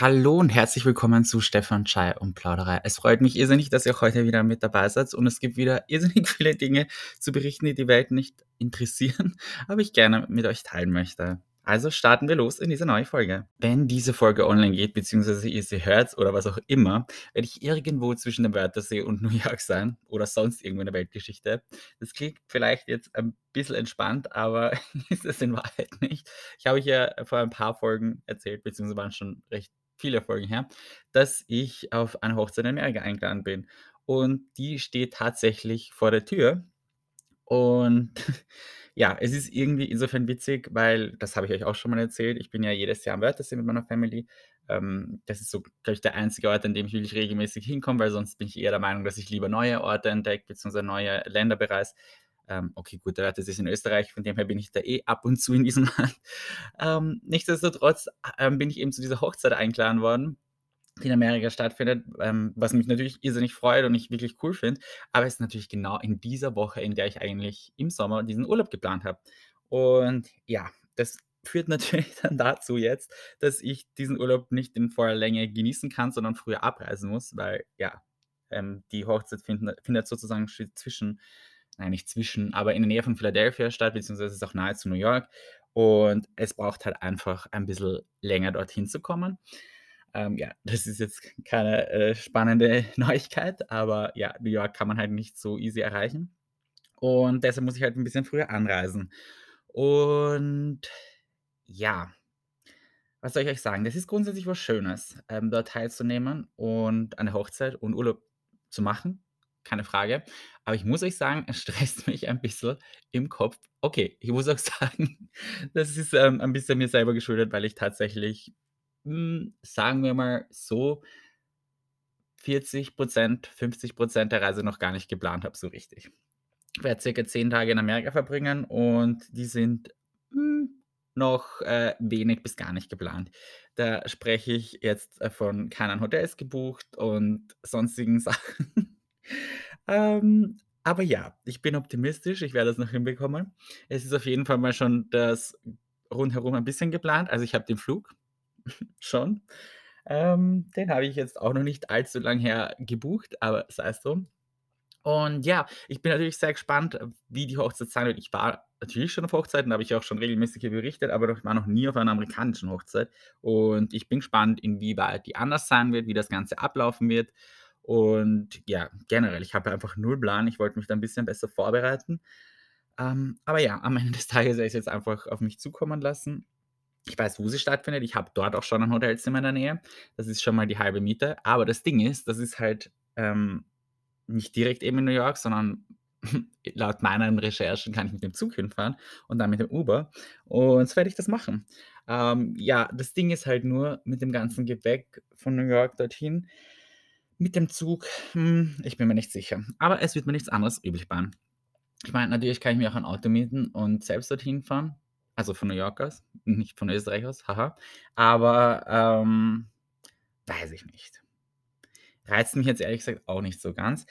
Hallo und herzlich willkommen zu Stefan Chai und Plauderei. Es freut mich irrsinnig, dass ihr heute wieder mit dabei seid und es gibt wieder irrsinnig viele Dinge zu berichten, die die Welt nicht interessieren, aber ich gerne mit euch teilen möchte. Also starten wir los in diese neue Folge. Wenn diese Folge online geht, beziehungsweise ihr sie hört oder was auch immer, werde ich irgendwo zwischen dem Wörthersee und New York sein oder sonst irgendwo in der Weltgeschichte. Das klingt vielleicht jetzt ein bisschen entspannt, aber ist es in Wahrheit nicht. Ich habe euch ja vor ein paar Folgen erzählt, beziehungsweise waren schon recht viele Folgen her, dass ich auf eine Hochzeit in Amerika eingeladen bin. Und die steht tatsächlich vor der Tür. Und ja, es ist irgendwie insofern witzig, weil das habe ich euch auch schon mal erzählt. Ich bin ja jedes Jahr am Wörthersee mit meiner Family. Ähm, das ist so, glaube ich, der einzige Ort, an dem ich wirklich regelmäßig hinkomme, weil sonst bin ich eher der Meinung, dass ich lieber neue Orte entdecke, beziehungsweise neue Länder bereise. Ähm, okay, gut, Wörthersee ist in Österreich, von dem her bin ich da eh ab und zu in diesem Land. Ähm, nichtsdestotrotz ähm, bin ich eben zu dieser Hochzeit eingeladen worden die in Amerika stattfindet, ähm, was mich natürlich irrsinnig freut und ich wirklich cool finde. Aber es ist natürlich genau in dieser Woche, in der ich eigentlich im Sommer diesen Urlaub geplant habe. Und ja, das führt natürlich dann dazu jetzt, dass ich diesen Urlaub nicht in voller Länge genießen kann, sondern früher abreisen muss, weil ja, ähm, die Hochzeit findet, findet sozusagen zwischen, nein, nicht zwischen, aber in der Nähe von Philadelphia statt, beziehungsweise ist auch nahe zu New York. Und es braucht halt einfach ein bisschen länger dorthin zu kommen. Ähm, ja, das ist jetzt keine äh, spannende Neuigkeit, aber ja, New York kann man halt nicht so easy erreichen. Und deshalb muss ich halt ein bisschen früher anreisen. Und ja, was soll ich euch sagen? Das ist grundsätzlich was Schönes, ähm, dort teilzunehmen und eine Hochzeit und Urlaub zu machen, keine Frage. Aber ich muss euch sagen, es stresst mich ein bisschen im Kopf. Okay, ich muss auch sagen, das ist ähm, ein bisschen mir selber geschuldet, weil ich tatsächlich hm, sagen wir mal so 40% 50% der Reise noch gar nicht geplant habe so richtig. Ich werde circa 10 Tage in Amerika verbringen und die sind, hm, noch, äh, wenig bis gar nicht geplant. Da spreche ich jetzt, äh, von keinen Hotels gebucht und sonstigen Sachen. Ähm, aber ja, ich bin optimistisch, ich werde das noch hinbekommen. Es ist auf jeden Fall mal schon das rundherum ein bisschen geplant. Also, ich habe den Flug schon. Ähm, den habe ich jetzt auch noch nicht allzu lang her gebucht, aber sei es drum. Und ja, ich bin natürlich sehr gespannt, wie die Hochzeit sein wird. Ich war natürlich schon auf Hochzeiten, da habe ich auch schon regelmäßig hier berichtet, aber ich war noch nie auf einer amerikanischen Hochzeit. Und ich bin gespannt, inwieweit die anders sein wird, wie das Ganze ablaufen wird. Und ja, generell, ich habe einfach null Plan. Ich wollte mich da ein bisschen besser vorbereiten. Ähm, aber ja, am Ende des Tages werde ich es jetzt einfach auf mich zukommen lassen. Ich weiß, wo sie stattfindet. Ich habe dort auch schon ein Hotelzimmer in der Nähe. Das ist schon mal die halbe Miete. Aber das Ding ist, das ist halt ähm, nicht direkt eben in New York, sondern laut meinen Recherchen kann ich mit dem Zug hinfahren und dann mit dem Uber. Und so werde ich das machen. Ähm, ja, das Ding ist halt nur mit dem ganzen Gepäck von New York dorthin. Mit dem Zug, hm, ich bin mir nicht sicher. Aber es wird mir nichts anderes übrig bleiben. Ich meine, natürlich kann ich mir auch ein Auto mieten und selbst dorthin fahren. Also von New York aus, nicht von Österreich aus, haha. Aber, ähm, weiß ich nicht. Reizt mich jetzt ehrlich gesagt auch nicht so ganz.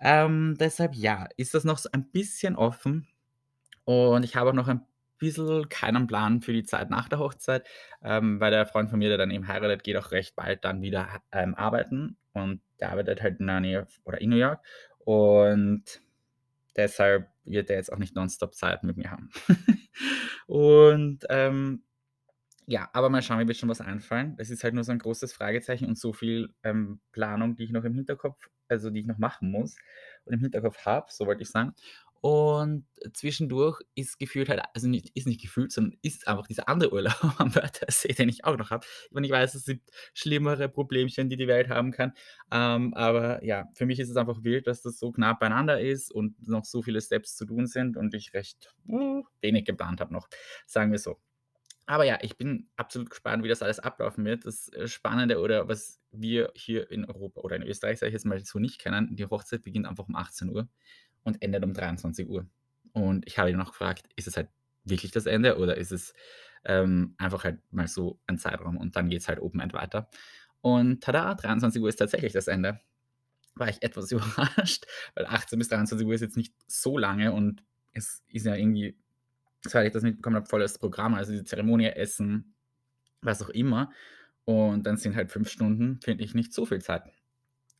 Ähm, deshalb ja, ist das noch so ein bisschen offen und ich habe auch noch ein bisschen keinen Plan für die Zeit nach der Hochzeit, ähm, weil der Freund von mir, der dann eben heiratet, geht auch recht bald dann wieder ähm, arbeiten und der arbeitet halt in der Nähe oder in New York und deshalb wird er jetzt auch nicht nonstop Zeit mit mir haben. Und ähm, ja, aber mal schauen, mir wird schon was einfallen. Es ist halt nur so ein großes Fragezeichen und so viel ähm, Planung, die ich noch im Hinterkopf, also die ich noch machen muss und im Hinterkopf habe, so wollte ich sagen. Und zwischendurch ist gefühlt halt, also nicht, ist nicht gefühlt, sondern ist einfach dieser andere Urlaub am Wörthersee, den ich auch noch habe. Ich ich weiß, es sind schlimmere Problemchen, die die Welt haben kann. Ähm, aber ja, für mich ist es einfach wild, dass das so knapp beieinander ist und noch so viele Steps zu tun sind und ich recht uh, wenig geplant habe noch, sagen wir so. Aber ja, ich bin absolut gespannt, wie das alles ablaufen wird. Das äh, Spannende oder was wir hier in Europa oder in Österreich, sage ich jetzt mal so nicht kennen, die Hochzeit beginnt einfach um 18 Uhr und endet um 23 Uhr. Und ich habe ihn noch gefragt, ist es halt wirklich das Ende oder ist es ähm, einfach halt mal so ein Zeitraum und dann geht es halt Open End weiter. Und tada, 23 Uhr ist tatsächlich das Ende. War ich etwas überrascht, weil 18 bis 23 Uhr ist jetzt nicht so lange und es ist ja irgendwie, soweit ich das mitbekommen habe, volles Programm, also die Zeremonie, Essen, was auch immer. Und dann sind halt 5 Stunden, finde ich, nicht so viel Zeit.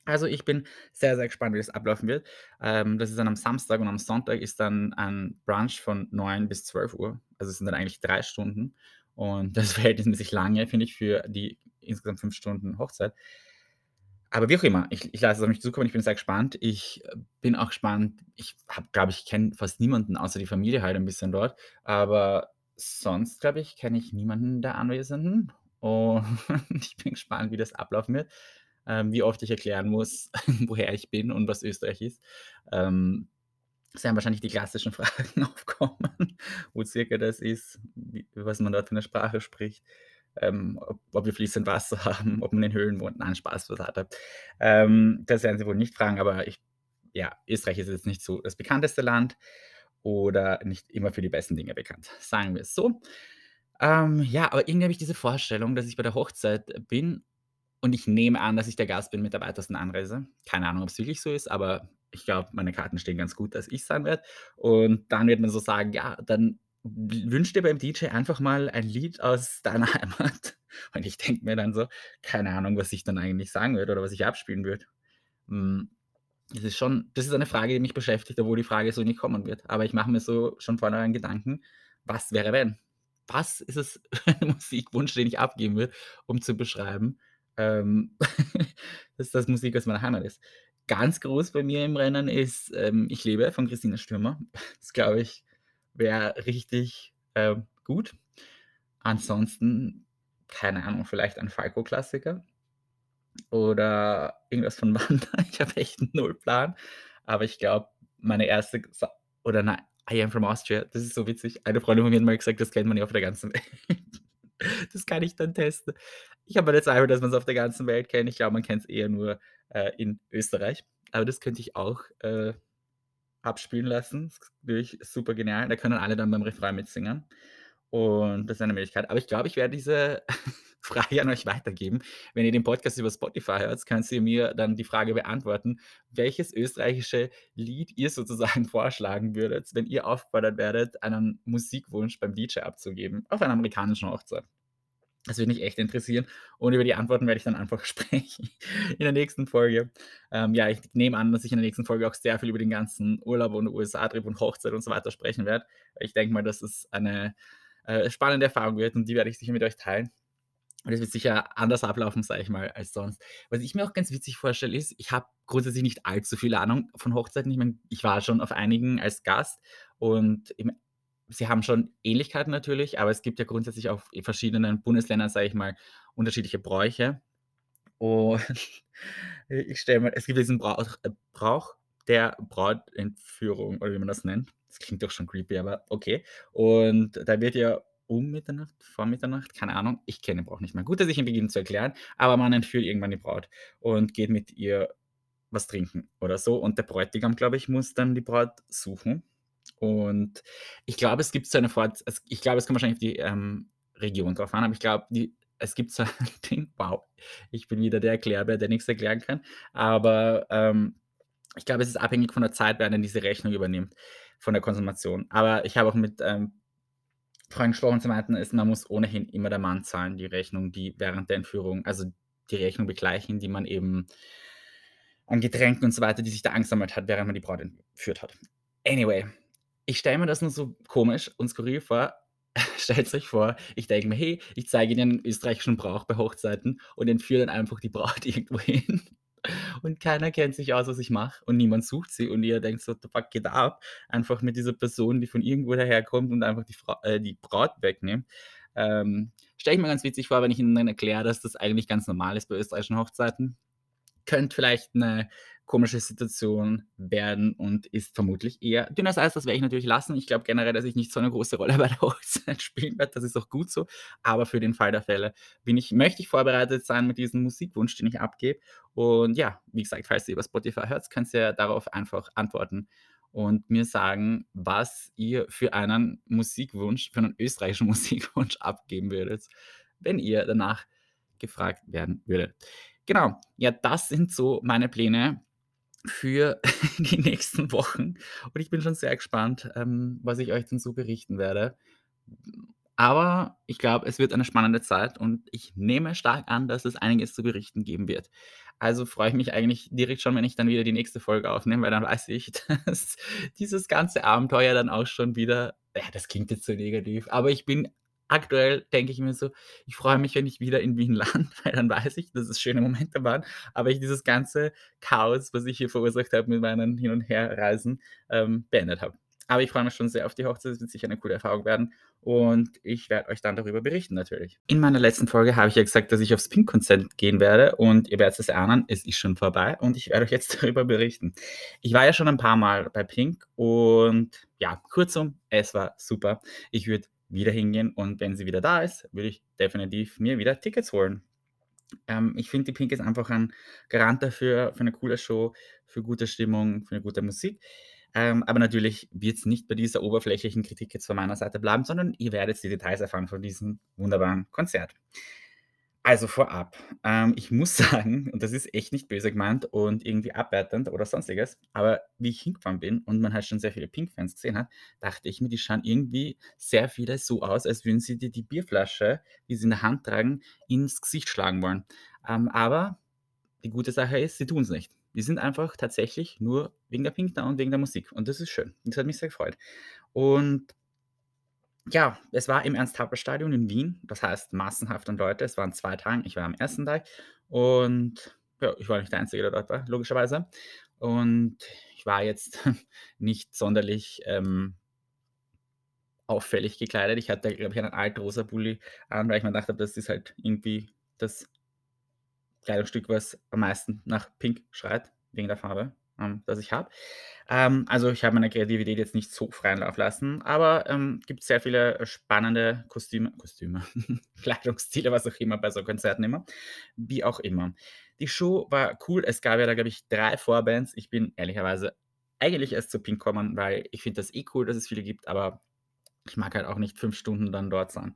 Also, ich bin sehr, sehr gespannt, wie das ablaufen wird. Ähm, das ist dann am Samstag und am Sonntag ist dann ein Brunch von 9 bis 12:00. Also, es sind dann eigentlich 3 Stunden und das verhältnismäßig lange, finde ich, für die insgesamt 5 Stunden Hochzeit. Aber wie auch immer, ich ich lasse es auf mich zukommen, ich bin sehr gespannt. Ich, bin auch gespannt ich habe glaube ich, kenne fast niemanden außer die Familie halt ein bisschen dort, aber sonst, glaube ich, kenne ich niemanden der Anwesenden und ich bin gespannt, wie das ablaufen wird, ähm, wie oft ich erklären muss, woher ich bin und was Österreich ist. Ähm, es werden wahrscheinlich die klassischen Fragen aufkommen, wo circa das ist, wie was man dort für 'ne Sprache spricht, ähm, ob ob wir fließend Wasser haben, ob man in Höhlen wohnt. Nein, Spaß beiseite. Ähm, das werden sie wohl nicht fragen, aber ich ja, Österreich ist jetzt nicht so das bekannteste Land oder nicht immer für die besten Dinge bekannt, sagen wir es so. Ähm, ja, aber irgendwie habe ich diese Vorstellung, dass ich bei der Hochzeit bin und ich nehme an, dass ich der Gast bin mit der weitesten Anreise. Keine Ahnung, ob's wirklich so ist, aber ich glaube, meine Karten stehen ganz gut, dass ich sein werde. Und dann wird man so sagen: „Ja, dann wünsch dir beim DJ einfach mal ein Lied aus deiner Heimat.“ Und ich denke mir dann so, keine Ahnung, was ich dann eigentlich sagen würde oder was ich abspielen würde. Hm, das ist schon das ist eine Frage, die mich beschäftigt, obwohl die Frage so nicht kommen wird. Aber ich mache mir so schon vornherein Gedanken: „Was wäre, wenn?“ Was ist es für ein Musikwunsch, den ich abgeben würde, um zu beschreiben, ähm, dass das Musik aus meiner Heimat ist? Ganz groß bei mir im Rennen ist, ähm, „Ich lebe“ von Christina Stürmer. Das glaube ich, wäre richtig, ähm, gut. Ansonsten, keine Ahnung, vielleicht ein Falco-Klassiker oder irgendwas von Wanda. Ich habe echt null Plan, aber ich glaube, meine erste oder nein, „I Am From Austria“, das ist so witzig. Eine Freundin von mir hat mal gesagt, das kennt man ja auf der ganzen Welt. Das kann ich dann testen. Ich habe meine Zweifel, dass man's auf der ganzen Welt kennt. Ich glaube, man kennt's eher nur, äh, in Österreich. Aber das könnte ich auch, äh, abspielen lassen. Das ist super genial. Da können alle dann beim Refrain mitsingen und das ist eine Möglichkeit. Aber ich glaube, ich werde diese Frage an euch weitergeben. Wenn ihr den Podcast über Spotify hört, könnt ihr mir dann die Frage beantworten, welches österreichische Lied ihr sozusagen vorschlagen würdet, wenn ihr aufgefordert werdet, einen Musikwunsch beim DJ abzugeben auf einer amerikanischen Hochzeit. Das würde mich echt interessieren und über die Antworten werde ich dann einfach sprechen in der nächsten Folge. Ähm, ja, ich nehme an, dass ich in der nächsten Folge auch sehr viel über den ganzen Urlaub und USA-Trip und Hochzeit und so weiter sprechen werde. Ich denke mal, dass es eine, äh, spannende Erfahrung wird und die werde ich sicher mit euch teilen. Und das wird sicher anders ablaufen, sage ich mal, als sonst. Was ich mir auch ganz witzig vorstelle, ist, ich habe grundsätzlich nicht allzu viel Ahnung von Hochzeiten. Ich meine, ich war schon auf einigen als Gast und im sie haben schon Ähnlichkeiten natürlich, aber es gibt ja grundsätzlich auch in verschiedenen Bundesländern, sage ich mal, unterschiedliche Bräuche. Und ich stelle mir es gibt diesen Brauch äh, Brauch der Brautentführung oder wie man das nennt. Das klingt doch schon creepy, aber okay. Und da wird ja um Mitternacht, vor Mitternacht, keine Ahnung, ich kenne den Brauch nicht mehr. Gut, dass ich ihn beginne zu erklären, aber man entführt irgendwann die Braut und geht mit ihr was trinken oder so. Und der Bräutigam, glaube ich, muss dann die Braut suchen. Und ich glaube, es gibt so eine Fort ich glaube, es kommt wahrscheinlich auf die, ähm, Region drauf an, aber ich glaube, die es gibt so ein Ding wow, ich bin wieder der Erklärbär, der nix erklären kann. Aber, ähm, ich glaube, es ist abhängig von der Zeit, wer denn diese Rechnung übernimmt von der Konsumation. Aber ich habe auch mit, ähm, Freunden gesprochen, sie meinten es man muss ohnehin immer der Mann zahlen, die Rechnung, die während der Entführung also, die Rechnung begleichen, die man eben an Getränken und so weiter, die sich da angesammelt hat, während man die Braut entführt hat. Anyway, ich stelle mir das nur so komisch und skurril vor. Stellt euch vor, ich denke mir: „Hey, ich zeige Ihnen 'n österreichischen Brauch bei Hochzeiten“ und entführe dann einfach die Braut irgendwo hin und keiner kennt sich aus, was ich mache und niemand sucht sie und ihr denkt so: „What the fuck geht ab?“ Einfach mit dieser Person, die von irgendwo daherkommt und einfach die Frau äh, die Braut wegnimmt. Ähm, stelle ich mir ganz witzig vor, wenn ich ihnen dann erkläre, dass das eigentlich ganz normal ist bei österreichischen Hochzeiten. Könnte vielleicht 'ne komische Situation werden und ist vermutlich eher dünnes Eis. Das werde ich natürlich lassen. Ich glaube generell, dass ich nicht so 'ne große Rolle bei der Hochzeit spielen werde. Das ist auch gut so. Aber für den Fall der Fälle bin ich möchte ich vorbereitet sein mit diesem Musikwunsch, den ich abgebe. Und ja, wie gesagt, falls ihr über Spotify hört, könnt ihr darauf einfach antworten und mir sagen, was ihr für einen Musikwunsch für 'nen österreichischen Musikwunsch abgeben würdet, wenn ihr danach gefragt werden würdet. Genau, ja, das sind so meine Pläne für die nächsten Wochen und ich bin schon sehr gespannt, ähm, was ich euch dann so berichten werde. Aber ich glaube, es wird eine spannende Zeit und ich nehme stark an, dass es einiges zu berichten geben wird. Also freue ich mich eigentlich direkt schon, wenn ich dann wieder die nächste Folge aufnehme, weil dann weiß ich, dass dieses ganze Abenteuer dann auch schon wieder ja, das klingt jetzt so negativ, aber ich bin aktuell denke ich mir so, ich freue mich, wenn ich wieder in Wien lande, weil dann weiß ich, dass es schöne Momente waren, aber ich dieses ganze Chaos, was ich hier verursacht habe mit meinen Hin und Herreisen, ähm, beendet habe. Aber ich freue mich schon sehr auf die Hochzeit. Es wird sicher eine coole Erfahrung werden. Und ich werde euch dann darüber berichten, natürlich. In meiner letzten Folge habe ich ja gesagt, dass ich aufs Pink-Konzert gehen werde. Und ihr werdet es erahnen, es ist schon vorbei. Und ich werde euch jetzt darüber berichten. Ich war ja schon ein paar Mal bei Pink. Und ja, kurzum, es war super. Ich würde wieder hingehen. Und wenn sie wieder da ist, würde ich definitiv mir wieder Tickets holen. Ähm, ich finde, die Pink ist einfach ein Garant dafür, für eine coole Show, für gute Stimmung, für eine gute Musik. Ähm, aber natürlich wird es nicht bei dieser oberflächlichen Kritik jetzt von meiner Seite bleiben, sondern ihr werdet die Details erfahren von diesem wunderbaren Konzert. Also vorab, ähm, ich muss sagen, und das ist echt nicht böse gemeint und irgendwie abwertend oder sonstiges, aber wie ich hingefahren bin und man halt schon sehr viele Pink-Fans gesehen hat, dachte ich mir, die schauen irgendwie sehr viele so aus, als würden sie dir die Bierflasche, die sie in der Hand tragen, ins Gesicht schlagen wollen. Ähm, aber die gute Sache ist, sie tun es nicht. Die sind einfach tatsächlich nur wegen der Pink da und wegen der Musik. Und das ist schön. Das hat mich sehr gefreut. Und ja, es war im Ernst-Happel-Stadion in Wien. Das heißt massenhaft an Leute. Es waren zwei Tage. Ich war am ersten Tag. Und ja, ich war nicht der Einzige, der dort war, logischerweise. Und ich war jetzt nicht sonderlich ähm, auffällig gekleidet. Ich hatte, glaube ich, einen altrosa Bulli an, weil ich mir dachte, das ist halt irgendwie das Kleidungsstück, was am meisten nach Pink schreit, wegen der Farbe, ähm, das ich habe. Ähm, also ich habe meine Kreativität jetzt nicht so freien Lauf lassen, aber ähm, gibt sehr viele spannende Kostüme, Kostüme, Kleidungsstile, was auch immer bei so Konzerten immer, wie auch immer. Die Show war cool. Es gab ja da, glaube ich, drei Vorbands. Ich bin ehrlicherweise eigentlich erst zu Pink kommen, weil ich finde das eh cool, dass es viele gibt, aber ich mag halt auch nicht fünf Stunden dann dort sein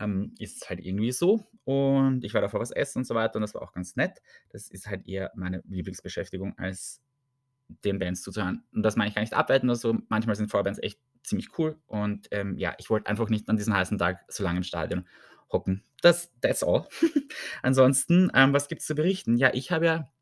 ähm, ist halt irgendwie so. Und ich war davor was essen und so weiter und das war auch ganz nett. Das ist halt eher meine Lieblingsbeschäftigung, als den Bands zuzuhören. Und das meine ich gar nicht abwerten oder so. Manchmal sind Vorbands echt ziemlich cool. Und ähm, ja, ich wollte einfach nicht an diesem heißen Tag so lange im Stadion hocken. Das, that's all. Ansonsten, ähm, was gibt es zu berichten? Ja, ich habe ja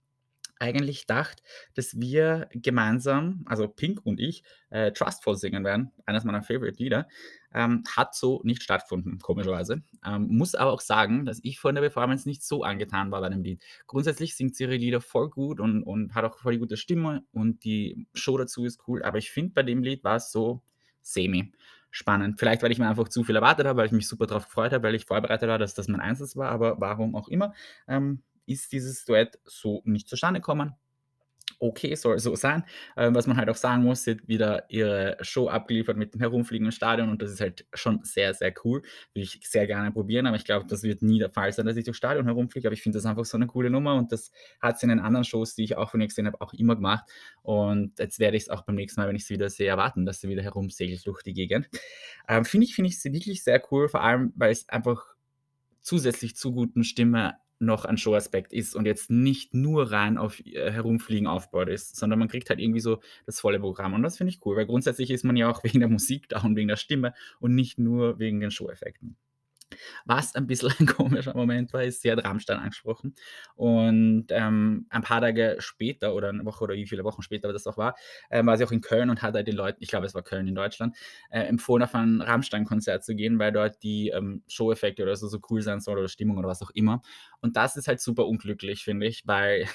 eigentlich gedacht, dass wir gemeinsam, also Pink und ich, äh, Trustful singen werden. Eines meiner Favorite-Lieder. Ähm, hat so nicht stattgefunden, komischerweise. Ähm, muss aber auch sagen, dass ich von der Performance nicht so angetan war bei dem Lied. Grundsätzlich singt sie ihre Lieder voll gut und, und hat auch voll die gute Stimme und die Show dazu ist cool. Aber ich finde, bei dem Lied war es so semi spannend. Vielleicht, weil ich mir einfach zu viel erwartet habe, weil ich mich super darauf gefreut habe, weil ich vorbereitet war, dass das mein Einsatz war, aber warum auch immer. Ähm, ist dieses Duett so nicht zustande gekommen. Okay, soll so sein. Ähm, was man halt auch sagen muss, sie hat wieder ihre Show abgeliefert mit dem herumfliegenden Stadion und das ist halt schon sehr, sehr cool. Würde ich sehr gerne probieren, aber ich glaube, das wird nie der Fall sein, dass ich durch Stadion herumfliege. Aber ich finde das einfach so eine coole Nummer und das hat sie in den anderen Shows, die ich auch von ihr gesehen habe, auch immer gemacht. Und jetzt werde ich es auch beim nächsten Mal, wenn ich sie wieder sehe, erwarten, dass sie wieder herumsegelt durch die Gegend. Ähm, finde ich, finde ich sie wirklich sehr cool, vor allem, weil es einfach zusätzlich zu guten Stimme noch ein Showaspekt ist und jetzt nicht nur rein auf äh, Herumfliegen aufgebaut ist, sondern man kriegt halt irgendwie so das volle Programm. Und das finde ich cool, weil grundsätzlich ist man ja auch wegen der Musik da und wegen der Stimme und nicht nur wegen den Show-Effekten. Was ein bisschen ein komischer Moment war, ist, sie hat Rammstein angesprochen. Und ähm, ein paar Tage später oder eine Woche oder wie viele Wochen später das auch war, äh, war sie auch in Köln und hat halt den Leuten, ich glaube, es war Köln in Deutschland, äh, empfohlen, auf ein Rammstein-Konzert zu gehen, weil dort die ähm, Show-Effekte oder so, so cool sein soll oder Stimmung oder was auch immer. Und das ist halt super unglücklich, finde ich, weil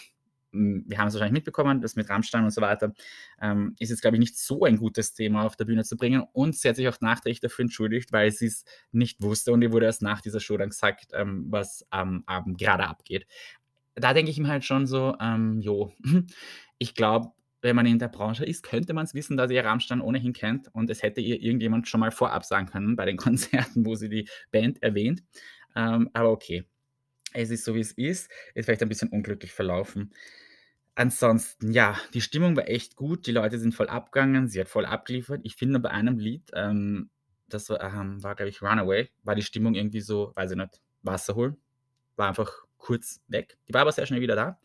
wir haben es wahrscheinlich mitbekommen, das mit Rammstein und so weiter, ähm, ist jetzt, glaube ich, nicht so ein gutes Thema auf der Bühne zu bringen. Und sie hat sich auch nachträglich dafür entschuldigt, weil sie es nicht wusste und ihr wurde erst nach dieser Show dann gesagt, ähm, was am Abend gerade abgeht. Da denke ich mir halt schon so, ähm, jo, ich glaube, wenn man in der Branche ist, könnte man es wissen, dass ihr Rammstein ohnehin kennt und es hätte ihr irgendjemand schon mal vorab sagen können bei den Konzerten, wo sie die Band erwähnt. Ähm, aber okay, es ist so, wie es ist. Ist vielleicht ein bisschen unglücklich verlaufen. Ansonsten, ja, die Stimmung war echt gut. Die Leute sind voll abgegangen. Sie hat voll abgeliefert. Ich finde bei einem Lied, ähm, das war, ähm, war glaube ich, Runaway, war die Stimmung irgendwie so, weiß ich nicht, Wasser holen. War einfach kurz weg. Die war aber sehr schnell wieder da.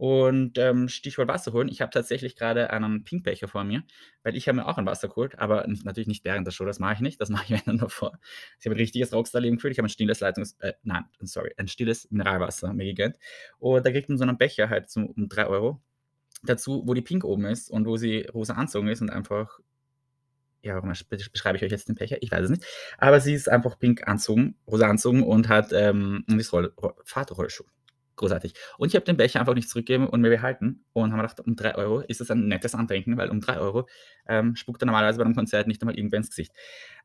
Und, ähm, Stichwort Wasser holen, ich habe tatsächlich grade einen Pink-Becher vor mir, weil ich habe mir auch ein Wasser geholt, aber natürlich nicht während der Show, das mache ich nicht, das mache ich, wenn dann davor. Ich habe ein richtiges Rockstar-Leben geführt, ich habe ein stilles Leitungs äh, nein, sorry, ein stilles Mineralwasser mir gegönnt. Und da kriegt man so einen Becher halt so um 3 € dazu, wo die Pink oben ist und wo sie rosa anzogen ist und einfach ja, warum beschreibe ich euch jetzt den Becher? Ich weiß es nicht. Aber sie ist einfach pink anzogen rosa anzogen und hat, ähm, Fahrradrollschuh. Großartig. Und ich habe den Becher einfach nicht zurückgegeben und mir behalten und habe mir gedacht, um 3 € ist das ein nettes Andenken, weil um 3 €, ähm, spuckt er normalerweise bei 'nem Konzert nicht einmal irgendwer ins Gesicht.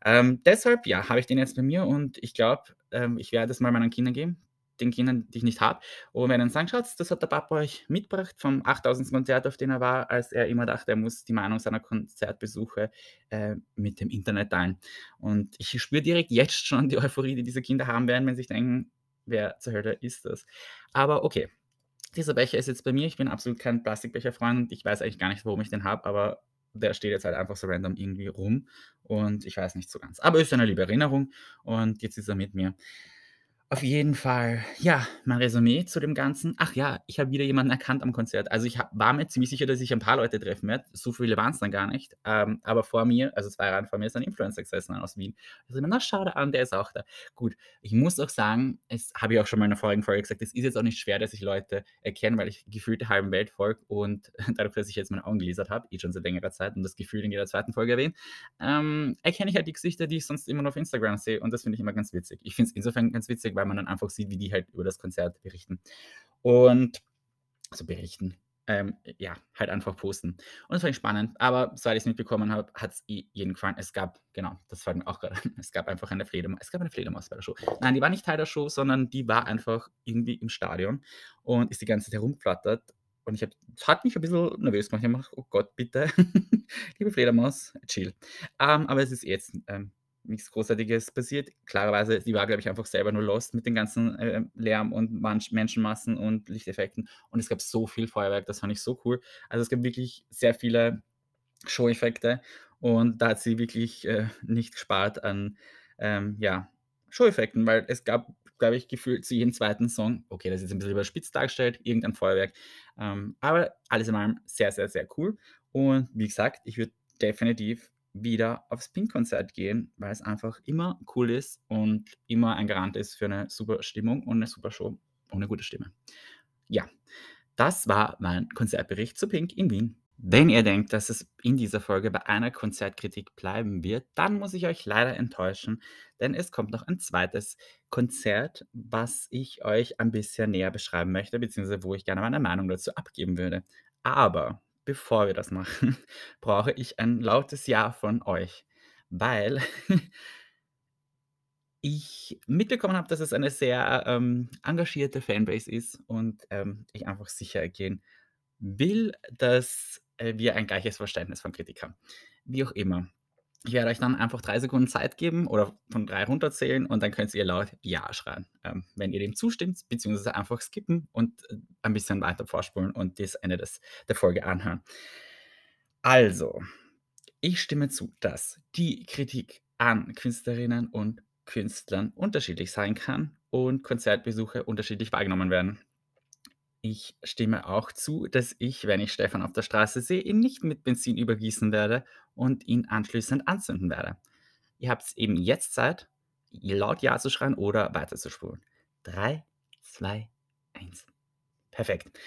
Ähm, deshalb, ja, habe ich den jetzt bei mir und ich glaube, ähm, ich werde es mal meinen Kindern geben, den Kindern, die ich nicht habe, und werde ihnen sagen: „Schaut's, das hat der Papa euch mitgebracht vom 8.000. Konzert, auf den er war, als er immer dachte, er muss die Meinung seiner Konzertbesuche, äh, mit dem Internet teilen.“ Und ich spüre direkt jetzt schon die Euphorie, die diese Kinder haben werden, wenn sie sich denken: „Wer zur Hölle ist das?“ Aber okay, dieser Becher ist jetzt bei mir. Ich bin absolut kein Plastikbecher-Freund. Ich weiß eigentlich gar nicht, warum ich den habe, aber der steht jetzt halt einfach so random irgendwie rum und ich weiß nicht so ganz. Aber ist eine liebe Erinnerung und jetzt ist er mit mir. Auf jeden Fall, ja, mein Resümee zu dem Ganzen. Ach ja, ich habe wieder jemanden erkannt am Konzert. Also, ich ha war mir ziemlich sicher, dass ich ein paar Leute treffen werde. So viele waren's dann gar nicht. Ähm, aber vor mir, also 2 Reihen vor mir, ist ein Influencer gesessen aus Wien. Ich so: „Na, schau dir an, der ist auch da.“ Gut, ich muss auch sagen, es habe ich auch schon mal in 'ner vorigen Folge gesagt, es ist jetzt auch nicht schwer, dass ich Leute erkenne, weil ich gefühlt der halben Welt folge und dadurch, dass ich jetzt meine Augen gelasert habe, eh schon seit längerer Zeit und das Gefühl in jeder zweiten Folge erwähne, ähm, erkenne ich halt die Gesichter, die ich sonst immer nur auf Instagram sehe und das finde ich immer ganz witzig. Ich finde es insofern ganz witzig, weil man dann einfach sieht, wie die halt über das Konzert berichten. Und also berichten, ähm, ja, halt einfach posten. Und fand ich spannend, aber soweit ich's mitbekommen habe, hat's eh jedem gefallen. Es gab genau, das fällt mir auch grade ein, es gab einfach eine Flederma es gab eine Fledermaus bei der Show. Nein, die war nicht Teil der Show, sondern die war einfach irgendwie im Stadion und ist die ganze Zeit herumgeflattert und ich habe hat mich ein bisschen nervös gemacht. Ich habe gedacht: „Oh Gott, bitte, liebe Fledermaus, chill.“ Ähm, aber es ist jetzt, ähm, nichts Großartiges passiert. Klarerweise, sie war, glaube ich, einfach selber nur lost mit den ganzen, äh, Lärm und Mansch Menschenmassen und Lichteffekten und es gab so viel Feuerwerk, das fand ich so cool. Also, es gibt wirklich sehr viele Showeffekte und da hat sie wirklich, äh, nicht gespart an, ähm, ja, Showeffekten, weil es gab, glaube ich, gefühlt zu jedem zweiten Song okay, das ist jetzt 'n bisschen überspitzt dargestellt, irgendein Feuerwerk. Ähm, aber alles in allem sehr, sehr, sehr cool. Und wie gesagt, ich würde definitiv wieder aufs Pink-Konzert gehen, weil es einfach immer cool ist und immer ein Garant ist für 'ne super Stimmung und 'ne super Show und 'ne gute Stimme. Ja, das war mein Konzertbericht zu Pink in Wien. Wenn ihr denkt, dass es in dieser Folge bei einer Konzertkritik bleiben wird, dann muss ich euch leider enttäuschen, denn es kommt noch ein zweites Konzert, was ich euch ein bisschen näher beschreiben möchte, beziehungsweise wo ich gerne meine Meinung dazu abgeben würde. Aber bevor wir das machen, brauche ich ein lautes Ja von euch, weil ich mitbekommen habe, dass es eine sehr, ähm, engagierte Fanbase ist und, ähm, ich einfach sicher gehen will, dass, äh, wir ein gleiches Verständnis von Kritik haben. Wie auch immer. Ich werde euch dann einfach 3 Sekunden Zeit geben oder von 3 runterzählen und dann könnt ihr laut Ja schreien, ähm, wenn ihr dem zustimmt, beziehungsweise einfach skippen und, äh, ein bisschen weiter vorspulen und das Ende des der Folge anhören. Also, ich stimme zu, dass die Kritik an Künstlerinnen und Künstlern unterschiedlich sein kann und Konzertbesuche unterschiedlich wahrgenommen werden. Ich stimme auch zu, dass ich, wenn ich Stefan auf der Straße sehe, ihn nicht mit Benzin übergießen werde und ihn anschließend anzünden werde. Ihr habt's eben jetzt Zeit, laut Ja zu schreien oder weiterzuspulen. 3, 2, 1. Perfekt.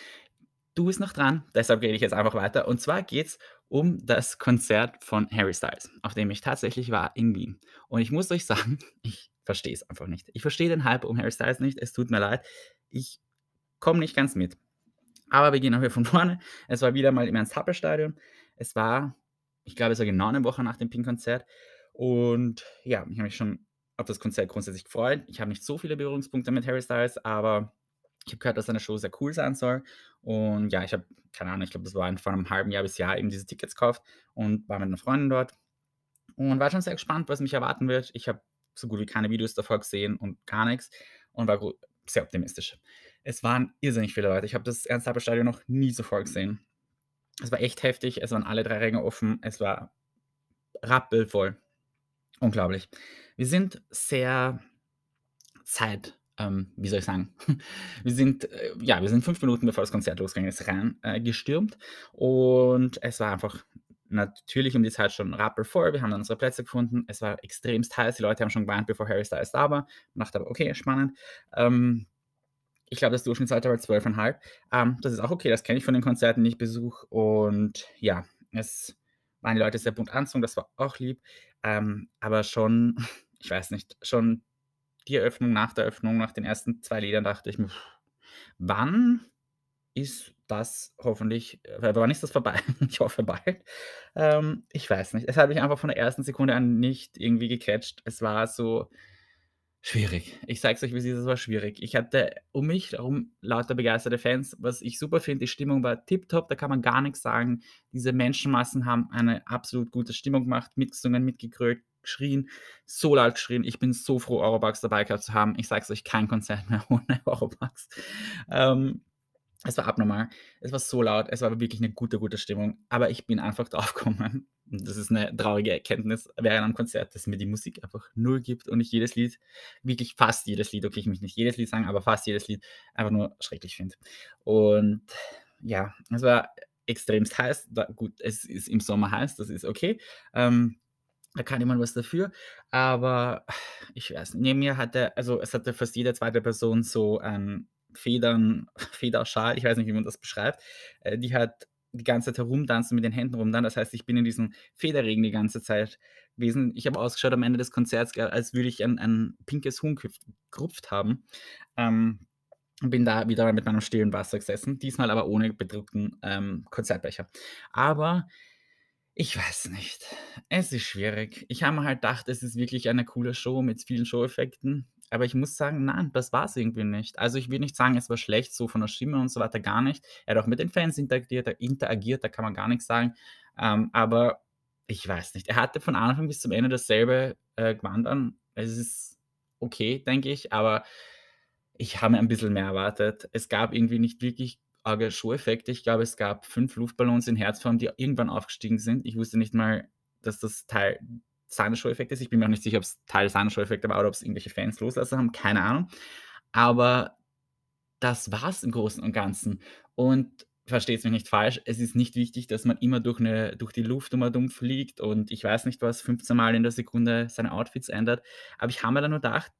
Du bist noch dran, deshalb rede ich jetzt einfach weiter. Und zwar geht's um das Konzert von Harry Styles, auf dem ich tatsächlich war in Wien. Und ich muss euch sagen, ich verstehe es einfach nicht. Ich verstehe den Hype um Harry Styles nicht. Es tut mir leid. Ich komme nicht ganz mit. Aber wir gehen auch wieder von vorne. Es war wieder mal im Ernst-Happel-Stadion. Es war ich glaube, es war genau 'ne Woche nach dem Pink-Konzert. Und ja, ich habe mich schon auf das Konzert grundsätzlich gefreut. Ich habe nicht so viele Berührungspunkte mit Harry Styles, aber ich habe gehört, dass seine Show sehr cool sein soll. Und ja, ich habe keine Ahnung, ich glaube, das war vor 'nem halben Jahr bis Jahr eben diese Tickets gekauft und war mit 'ner Freundin dort und war schon sehr gespannt, was mich erwarten wird. Ich habe so gut wie keine Videos davor gesehen und gar nix und war sehr optimistisch. Es waren irrsinnig viele Leute. Ich habe das Ernst-Happel-Stadion noch nie so voll gesehen. Es war echt heftig. Es waren alle 3 Ränge offen. Es war rappelvoll. Unglaublich. Wir sind sehr Zeit ähm, wie soll ich sagen? Wir sind, äh, ja, wir sind 5 Minuten, bevor das Konzert losgegangen ist, rein, äh, gestürmt und es war einfach natürlich um die Zeit schon rappelvoll. Wir haben dann unsere Plätze gefunden. Es war extremst heiß. Die Leute haben schon geweint, bevor Harry Styles da war. Ich dachte aber, okay, spannend. Ähm, ich glaube, das Durchschnittsalter war 12,5. Ähm, das ist auch okay, das kenne ich von den Konzerten, die ich besuche. Und ja, es waren die Leute sehr bunt anzogen, das war auch lieb. Ähm, aber schon, ich weiß nicht, schon die Eröffnung, nach der Eröffnung, nach den ersten zwei Liedern dachte ich mir, wann ist das hoffentlich äh, wann ist das vorbei? Ich hoffe bald. Ähm, ich weiß nicht. Es hat mich einfach von der ersten Sekunde an nicht irgendwie gecatcht. Es war so schwierig. Ich sage es euch, wie es ist, es war schwierig. Ich hatte um mich herum lauter begeisterte Fans. Was ich super finde, die Stimmung war tipptopp, da kann man gar nichts sagen. Diese Menschenmassen haben eine absolut gute Stimmung gemacht, mitgesungen, mitgegrölt, geschrien, so laut geschrien. Ich bin so froh, Eurobucks dabei gehabt zu haben. Ich sage es euch, kein Konzert mehr ohne Eurobucks. Ähm, es war abnormal. Es war so laut. Es war wirklich eine gute, gute Stimmung. Aber ich bin einfach draufgekommen, und das ist eine traurige Erkenntnis während einem Konzert, dass mir die Musik einfach null gibt und ich jedes Lied, wirklich fast jedes Lied, okay, ich möchte nicht jedes Lied sagen, aber fast jedes Lied einfach nur schrecklich finde. Und ja, es war extremst heiß. Da, gut, es ist im Sommer heiß, das ist okay. Ähm, da kann jemand was dafür. Aber ich weiß neben mir hatte, also es hatte fast jede zweite Person so ein Federn, Federschal, ich weiß nicht, wie man das beschreibt, äh, die hat die ganze Zeit herumtanzen, mit den Händen rumtanzen. Das heißt, ich bin in diesem Federregen die ganze Zeit gewesen. Ich habe ausgeschaut am Ende des Konzerts, als würde ich ein, ein pinkes Huhn gerupft haben. Ähm, bin da wieder mit meinem stillen Wasser gesessen, diesmal aber ohne bedruckten ähm, Konzertbecher. Aber ich weiß nicht. Es ist schwierig. Ich habe mir halt gedacht, es ist wirklich eine coole Show mit vielen Show-Effekten. Aber ich muss sagen, nein, das war es irgendwie nicht. Also, ich will nicht sagen, es war schlecht, so von der Stimme und so weiter, gar nicht. Er hat auch mit den Fans interagiert interagiert, da kann man gar nichts sagen. Ähm, aber ich weiß nicht. Er hatte von Anfang bis zum Ende dasselbe, äh, Gewand an. Es ist okay, denke ich, aber ich habe mir ein bisschen mehr erwartet. Es gab irgendwie nicht wirklich arge Show-Effekte. Ich glaube, es gab fünf Luftballons in Herzform, die irgendwann aufgestiegen sind. Ich wusste nicht mal, dass das Teil seine Show-Effekte ist. Ich bin mir auch nicht sicher, ob es Teil seiner Show-Effekte war oder ob es irgendwelche Fans loslassen haben, keine Ahnung. Aber das war es im Großen und Ganzen. Und versteht mich nicht falsch, es ist nicht wichtig, dass man immer durch, eine, durch die Luft um dumm fliegt und ich weiß nicht was, 15 Mal in der Sekunde seine Outfits ändert. Aber ich habe mir dann nur gedacht,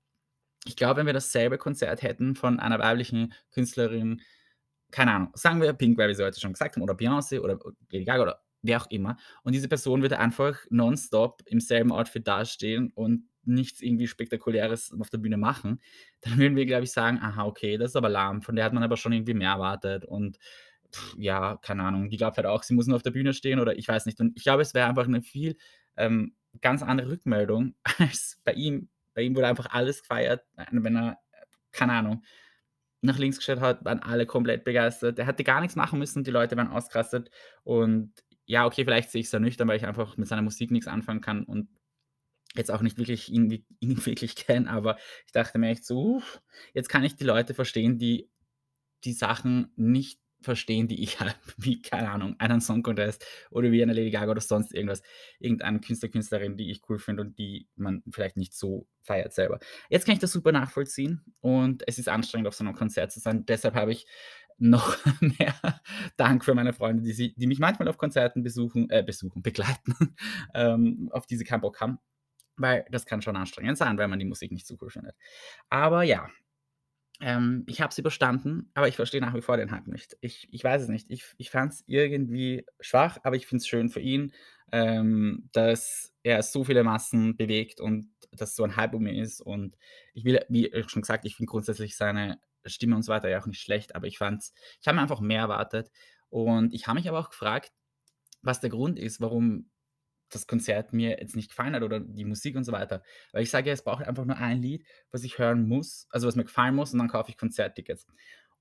ich glaube, wenn wir dasselbe Konzert hätten von einer weiblichen Künstlerin, keine Ahnung, sagen wir Pink, weil wir sie heute schon gesagt haben, oder Beyoncé oder Lady Gaga oder wer auch immer. Und diese Person würde einfach nonstop im selben Outfit dastehen und nichts irgendwie Spektakuläres auf der Bühne machen. Dann würden wir, glaube ich, sagen, aha, okay, das ist aber lahm. Von der hat man aber schon irgendwie mehr erwartet. Und pff, ja, keine Ahnung, die glaubt halt auch, sie muss nur auf der Bühne stehen oder ich weiß nicht. Und ich glaube, es wäre einfach eine viel ähm, ganz andere Rückmeldung als bei ihm. Bei ihm wurde einfach alles gefeiert, wenn er, keine Ahnung, nach links geschaut hat, waren alle komplett begeistert. Er hätte gar nichts machen müssen, die Leute waren ausgerastet. Und ja, okay, vielleicht sehe ich es sehr nüchtern, weil ich einfach mit seiner Musik nichts anfangen kann und jetzt auch nicht wirklich ihn, ihn wirklich kenne, aber ich dachte mir echt so, uff, jetzt kann ich die Leute verstehen, die die Sachen nicht verstehen, die ich habe, wie, keine Ahnung, einen Song Contest oder wie eine Lady Gaga oder sonst irgendwas, irgendeine Künstler, Künstlerin, die ich cool finde und die man vielleicht nicht so feiert selber. Jetzt kann ich das super nachvollziehen und es ist anstrengend, auf so einem Konzert zu sein. Deshalb habe ich noch mehr Dank für meine Freunde, die, sie, die mich manchmal auf Konzerten besuchen, äh, besuchen, begleiten, ähm, auf diese keinen Bock haben. Weil das kann schon anstrengend sein, weil man die Musik nicht so cool findet. Aber ja, ähm, ich habe es überstanden, aber ich verstehe nach wie vor den Hype nicht. Ich, ich weiß es nicht. Ich, ich fand es irgendwie schwach, aber ich finde es schön für ihn, ähm, dass er so viele Massen bewegt und dass so ein Hype um ihn ist. Und ich will, wie schon gesagt, ich finde grundsätzlich seine Stimme und so weiter ja auch nicht schlecht, aber ich fand's ich habe mir einfach mehr erwartet und ich habe mich aber auch gefragt, was der Grund ist, warum das Konzert mir jetzt nicht gefallen hat oder die Musik und so weiter. Weil ich sage es braucht einfach nur ein Lied, was ich hören muss, also was mir gefallen muss und dann kaufe ich Konzerttickets.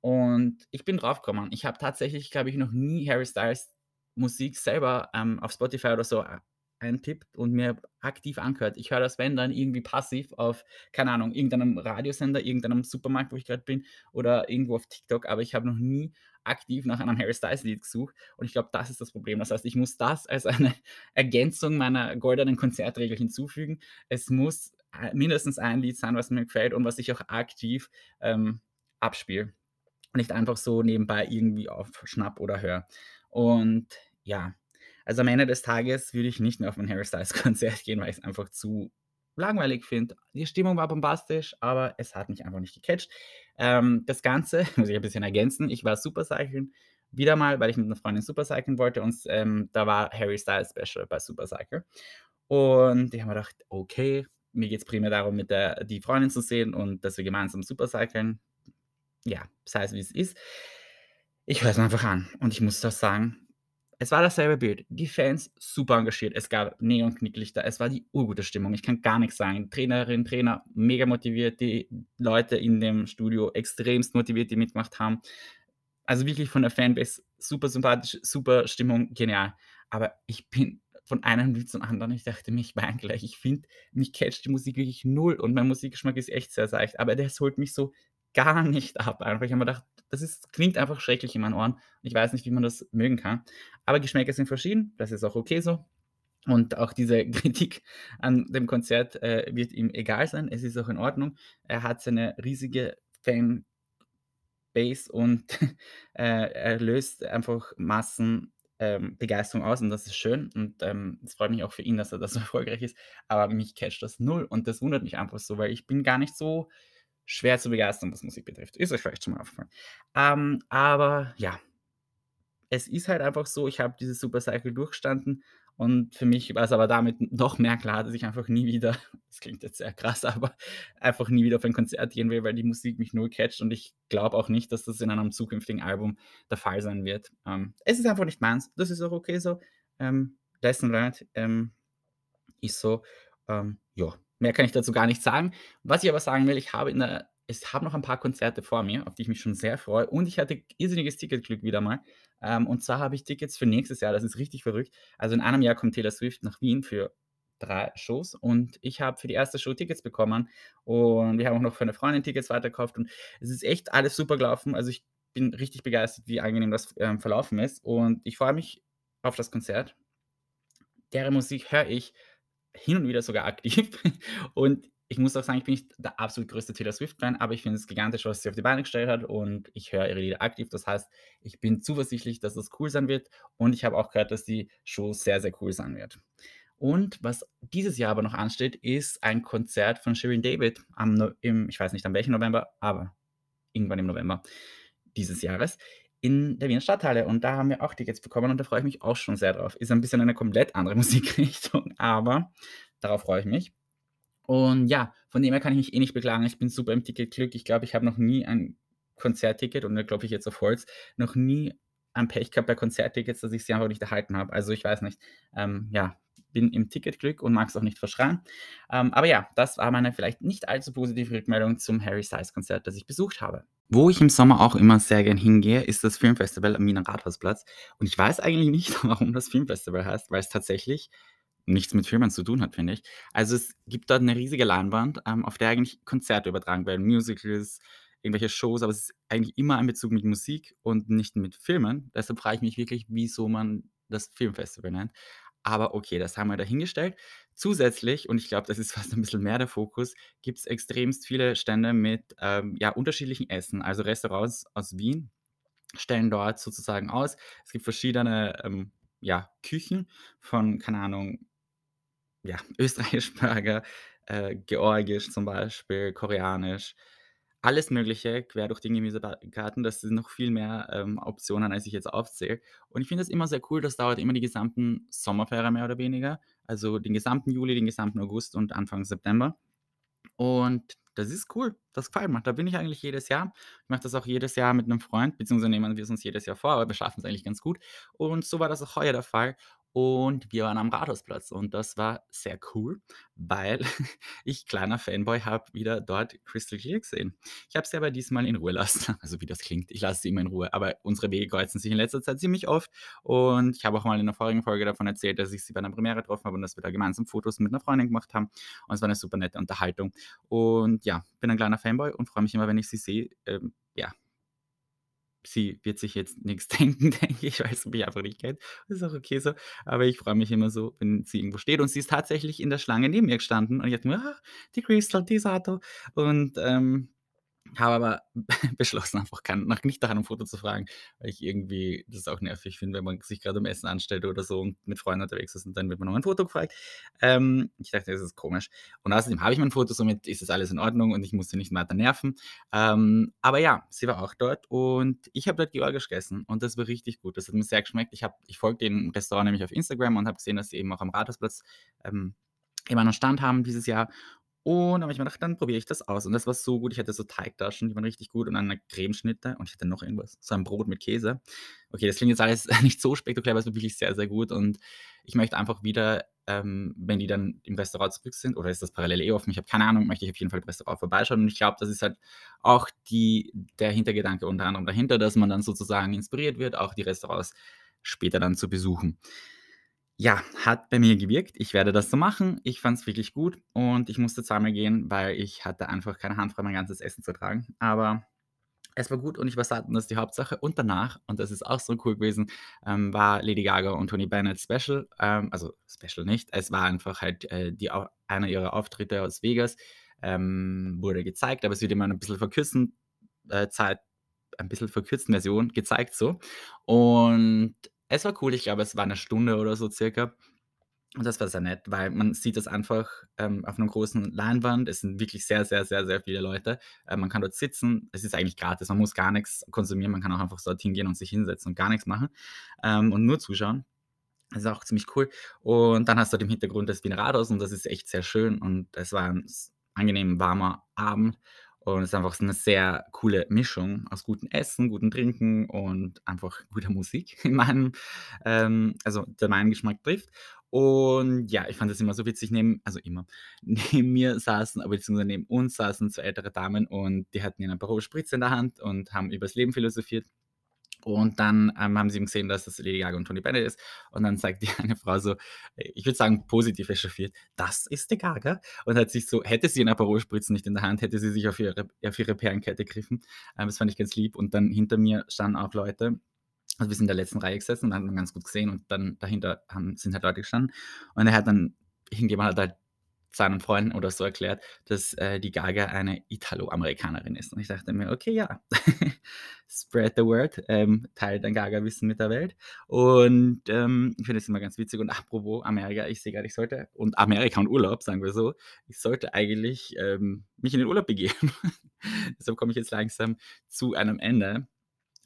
Und ich bin draufgekommen. Ich habe tatsächlich, glaube ich, noch nie Harry Styles Musik selber ähm, auf Spotify oder so äh, eintippt und mir aktiv angehört. Ich höre das, wenn dann irgendwie passiv auf, keine Ahnung, irgendeinem Radiosender, irgendeinem Supermarkt, wo ich gerade bin, oder irgendwo auf TikTok, aber ich habe noch nie aktiv nach einem Harry Styles Lied gesucht und ich glaube, das ist das Problem. Das heißt, ich muss das als eine Ergänzung meiner goldenen Konzertregel hinzufügen. Es muss äh, mindestens ein Lied sein, was mir gefällt und was ich auch aktiv ähm, abspiele. Nicht einfach so nebenbei irgendwie auf Schnapp oder höre. Und ja, also am Ende des Tages würde ich nicht mehr auf ein Harry Styles Konzert gehen, weil ich es einfach zu langweilig finde. Die Stimmung war bombastisch, aber es hat mich einfach nicht gecatcht. Ähm, das Ganze, muss ich ein bisschen ergänzen, ich war Supercycling wieder mal, weil ich mit einer Freundin Supercycling wollte und ähm, da war Harry Styles Special bei Supercycle. Und ich habe mir gedacht, okay, mir geht es primär darum, mit der, die Freundin zu sehen und dass wir gemeinsam Supercyclen. Ja, sei es wie es ist. Ich höre es einfach an und ich muss das sagen, es war dasselbe Bild. Die Fans super engagiert. Es gab Neon-Knicklichter. Es war die urgute Stimmung. Ich kann gar nichts sagen. Trainerin, Trainer, mega motiviert. Die Leute in dem Studio extremst motiviert, die mitgemacht haben. Also wirklich von der Fanbase super sympathisch, super Stimmung, genial. Aber ich bin von einem Lied zum anderen. Ich dachte mir, ich weine gleich. Ich finde, mich catcht die Musik wirklich null und mein Musikgeschmack ist echt sehr seicht. Aber das holt mich so gar nicht ab. Einfach, ich habe mir gedacht, das ist, klingt einfach schrecklich in meinen Ohren. Ich weiß nicht, wie man das mögen kann. Aber Geschmäcker sind verschieden. Das ist auch okay so. Und auch diese Kritik an dem Konzert äh, wird ihm egal sein. Es ist auch in Ordnung. Er hat seine riesige Fanbase und äh, er löst einfach Massen ähm, Begeisterung aus und das ist schön und ähm, es freut mich auch für ihn, dass er das so erfolgreich ist, aber mich catcht das null und das wundert mich einfach so, weil ich bin gar nicht so schwer zu begeistern, was Musik betrifft. Ist euch vielleicht schon mal aufgefallen. Ähm, aber ja, es ist halt einfach so, ich habe dieses Supercycle durchgestanden und für mich war es aber damit noch mehr klar, dass ich einfach nie wieder, das klingt jetzt sehr krass, aber einfach nie wieder auf ein Konzert gehen will, weil die Musik mich null catcht und ich glaube auch nicht, dass das in einem zukünftigen Album der Fall sein wird. Ähm, es ist einfach nicht meins, das ist auch okay so. Ähm, Lesson learned ähm, ist so. Ähm, ja, Mehr kann ich dazu gar nicht sagen. Was ich aber sagen will, ich habe in der ich habe noch ein paar Konzerte vor mir, auf die ich mich schon sehr freue. Und ich hatte irrsinniges Ticketglück wieder mal. Ähm, und zwar habe ich Tickets für nächstes Jahr. Das ist richtig verrückt. Also in einem Jahr kommt Taylor Swift nach Wien für drei Shows und ich habe für die erste Show Tickets bekommen und wir haben auch noch für eine Freundin Tickets weitergekauft und es ist echt alles super gelaufen. Also ich bin richtig begeistert, wie angenehm das ähm, verlaufen ist und ich freue mich auf das Konzert. Deren Musik höre ich hin und wieder sogar aktiv. Und ich muss auch sagen, ich bin nicht der absolut größte Taylor Swift-Fan, aber ich finde es gigantisch, was sie auf die Beine gestellt hat und ich höre ihre Lieder aktiv. Das heißt, ich bin zuversichtlich, dass es cool sein wird und ich habe auch gehört, dass die Show sehr, sehr cool sein wird. Und was dieses Jahr aber noch ansteht, ist ein Konzert von Shirin David am, im, ich weiß nicht an welchem November, aber irgendwann im November dieses Jahres in der Wiener Stadthalle und da haben wir auch Tickets bekommen und da freue ich mich auch schon sehr drauf. Ist ein bisschen eine komplett andere Musikrichtung, aber darauf freue ich mich. Und ja, von dem her kann ich mich eh nicht beklagen. Ich bin super im Ticketglück. Ich glaube, ich habe noch nie ein Konzertticket und da glaube ich jetzt auf Holz, noch nie ein Pech gehabt bei Konzerttickets, dass ich sie einfach nicht erhalten habe. Also ich weiß nicht, ähm, ja, bin im Ticketglück und mag es auch nicht verschreien. Ähm, aber ja, das war meine vielleicht nicht allzu positive Rückmeldung zum Harry Styles Konzert, das ich besucht habe. Wo ich im Sommer auch immer sehr gern hingehe, ist das Filmfestival am Wiener Rathausplatz. Und ich weiß eigentlich nicht, warum das Filmfestival heißt, weil es tatsächlich nichts mit Filmen zu tun hat, finde ich. Also es gibt dort eine riesige Leinwand, ähm, auf der eigentlich Konzerte übertragen werden, Musicals, irgendwelche Shows, aber es ist eigentlich immer ein Bezug mit Musik und nicht mit Filmen. Deshalb frage ich mich wirklich, wieso man das Filmfestival nennt. Aber okay, das haben wir dahingestellt. Zusätzlich, und ich glaube, das ist fast ein bisschen mehr der Fokus, gibt es extremst viele Stände mit ähm, ja, unterschiedlichen Essen. Also Restaurants aus Wien stellen dort sozusagen aus. Es gibt verschiedene ähm, ja, Küchen von, keine Ahnung, ja, österreichisch Burger, äh, georgisch zum Beispiel, koreanisch, alles Mögliche quer durch den Gemüsegarten. Das sind noch viel mehr ähm, Optionen, als ich jetzt aufzähle. Und ich finde es immer sehr cool, das dauert immer die gesamten Sommerferien mehr oder weniger. Also den gesamten Juli, den gesamten August und Anfang September. Und das ist cool. Das gefällt mir. Da bin ich eigentlich jedes Jahr. Ich mache das auch jedes Jahr mit einem Freund, beziehungsweise nehmen wir es uns jedes Jahr vor, aber wir schaffen es eigentlich ganz gut. Und so war das auch heuer der Fall. Und wir waren am Rathausplatz und das war sehr cool, weil ich, kleiner Fanboy, habe wieder dort Crystal Clear gesehen. Ich habe sie aber diesmal in Ruhe lassen. Also wie das klingt, ich lasse sie immer in Ruhe. Aber unsere Wege kreuzen sich in letzter Zeit ziemlich oft. Und ich habe auch mal in der vorigen Folge davon erzählt, dass ich sie bei einer Premiere getroffen habe und dass wir da gemeinsam Fotos mit einer Freundin gemacht haben. Und es war eine super nette Unterhaltung. Und ja, bin ein kleiner Fanboy und freue mich immer, wenn ich sie sehe. Ähm, ja, sie wird sich jetzt nix denken, denke ich, weil sie mich einfach nicht kennt. Das ist auch okay so. Aber ich freue mich immer so, wenn sie irgendwo steht und sie ist tatsächlich in der Schlange neben mir gestanden und ich dachte mir: „Ah, die Crystal, die Sato.“ Und, ähm, habe aber beschlossen, einfach kein nach nicht nach einem Foto zu fragen, weil ich irgendwie das auch nervig finde, wenn man sich grad am Essen anstellt oder so und mit Freunden unterwegs ist und dann wird man um ein Foto gefragt. Ähm, ich dachte, das ist komisch. Und außerdem habe ich mein Foto, somit ist das alles in Ordnung und ich muss sie nicht weiter nerven. Ähm, aber ja, sie war auch dort und ich habe dort georgisch gegessen und das war richtig gut. Das hat mir sehr geschmeckt. Ich habe ich folge dem Restaurant nämlich auf Instagram und habe gesehen, dass sie eben auch am Rathausplatz, ähm, eben einen Stand haben dieses Jahr. Und dann habe ich mir gedacht, dann probiere ich das aus. Und das war so gut. Ich hatte so Teigtaschen, die waren richtig gut und dann 'ne Cremeschnitte und ich hatte noch irgendwas, so ein Brot mit Käse. Okay, das klingt jetzt alles nicht so spektakulär, aber es war wirklich sehr, sehr gut und ich möchte einfach wieder, ähm, wenn die dann im Restaurant zurück sind oder ist das parallel eh offen, ich habe keine Ahnung, möchte ich auf jeden Fall im Restaurant vorbeischauen und ich glaube, das ist halt auch die der Hintergedanke unter anderem dahinter, dass man dann sozusagen inspiriert wird, auch die Restaurants später dann zu besuchen. Ja, hat bei mir gewirkt. Ich werde das so machen. Ich fand's wirklich gut und ich musste zweimal gehen, weil ich hatte einfach keine Hand frei, mein ganzes Essen zu tragen. Aber es war gut und ich war satt und das ist die Hauptsache. Und danach, und das ist auch so cool gewesen, ähm, war Lady Gaga und Tony Bennett Special. Ähm, also Special nicht. Es war einfach halt, äh, die einer ihrer Auftritte aus Vegas, ähm, wurde gezeigt, aber es wird immer in 'n bisschen verkürzen äh, Zeit ein bisschen verkürzten Version gezeigt so. Und es war cool. Ich glaube, es war 'ne Stunde oder so circa. Und das war sehr nett, weil man sieht das einfach, ähm, auf 'ner großen Leinwand. Es sind wirklich sehr, sehr, sehr, sehr viele Leute. Äh, man kann dort sitzen. Es ist eigentlich gratis. Man muss gar nix konsumieren. Man kann auch einfach dorthin gehen und sich hinsetzen und gar nix machen, ähm, und nur zuschauen. Das ist auch ziemlich cool. Und dann hast du im Hintergrund das Wiener Rathaus und das ist echt sehr schön und es war 'n s angenehm warmer Abend und es ist einfach so 'ne sehr coole Mischung aus gutem Essen, gutem Trinken und einfach guter Musik in meinem ähm, also, der meinen Geschmack trifft. Und ja, ich fand das immer so witzig neben also immer, neben mir saßen aber beziehungsweise neben uns saßen 2 ältere Damen und die hatten ihren Aperol Spritz in der Hand und haben übers Leben philosophiert. Und dann, ähm, haben sie eben gesehen, dass das Lady Gaga und Tony Bennett ist. Und dann sagt die eine Frau so, äh, ich würde sagen, positiv echauffiert: „Das ist die Gaga?“ Und hat sich so hätte sie ihren Aperol Spritz nicht in der Hand, hätte sie sich auf ihre auf ihre Perlenkette gegriffen. Ähm, das fand ich ganz lieb. Und dann hinter mir standen auch Leute. Also, wir sind in der letzten Reihe gesessen und hat man ganz gut gesehen und dann dahinter haben sind halt Leute gestanden. Und er hat dann irgendjemand hat halt seinen Freunden oder so erklärt, dass, äh, die Gaga eine Italoamerikanerin ist. Und ich dachte mir: „Okay, ja, spread the word, ähm, teile dein Gaga-Wissen mit der Welt.“ Und, ähm, ich finde das immer ganz witzig und apropos Amerika, ich sehe grad, ich sollte und Amerika und Urlaub, sagen wir so, ich sollte eigentlich, ähm, mich in den Urlaub begeben. Deshalb komme ich jetzt langsam zu einem Ende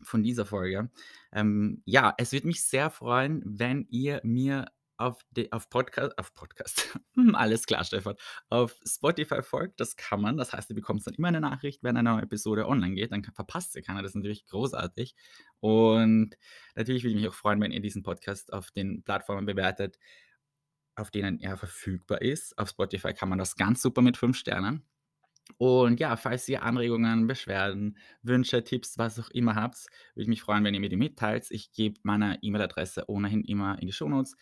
von dieser Folge. Ähm, ja, es würde mich sehr freuen, wenn ihr mir auf de auf Podca auf Podcast, alles klar, Stefan, auf Spotify folgt. Das kann man. Das heißt, ihr bekommt dann immer 'ne Nachricht, wenn eine neue Episode online geht, dann verpasst ihr keine. Das ist natürlich großartig. Und natürlich würde ich mich auch freuen, wenn ihr diesen Podcast auf den Plattformen bewertet, auf denen er verfügbar ist. Auf Spotify kann man das ganz super mit 5 Sternen. Und ja, falls ihr Anregungen, Beschwerden, Wünsche, Tipps, was auch immer habt, würde ich mich freuen, wenn ihr mir die mitteilt. Ich gebe meine E-Mail-Adresse ohnehin immer in die Shownotes.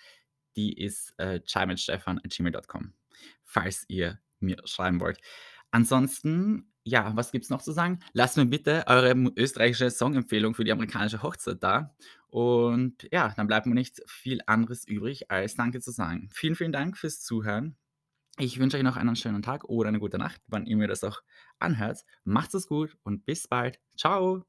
Die ist, äh, chaimitstefan@gmail.com, falls ihr mir schreiben wollt. Ansonsten, ja, was gibt's noch zu sagen? Lasst mir bitte eure österreichische Songempfehlung für die amerikanische Hochzeit da. Und ja, dann bleibt mir nicht viel anderes übrig, als Danke zu sagen. Vielen, vielen Dank fürs Zuhören. Ich wünsche euch noch einen schönen Tag oder eine gute Nacht, wann ihr mir das auch anhört. Macht's es gut und bis bald. Tschau.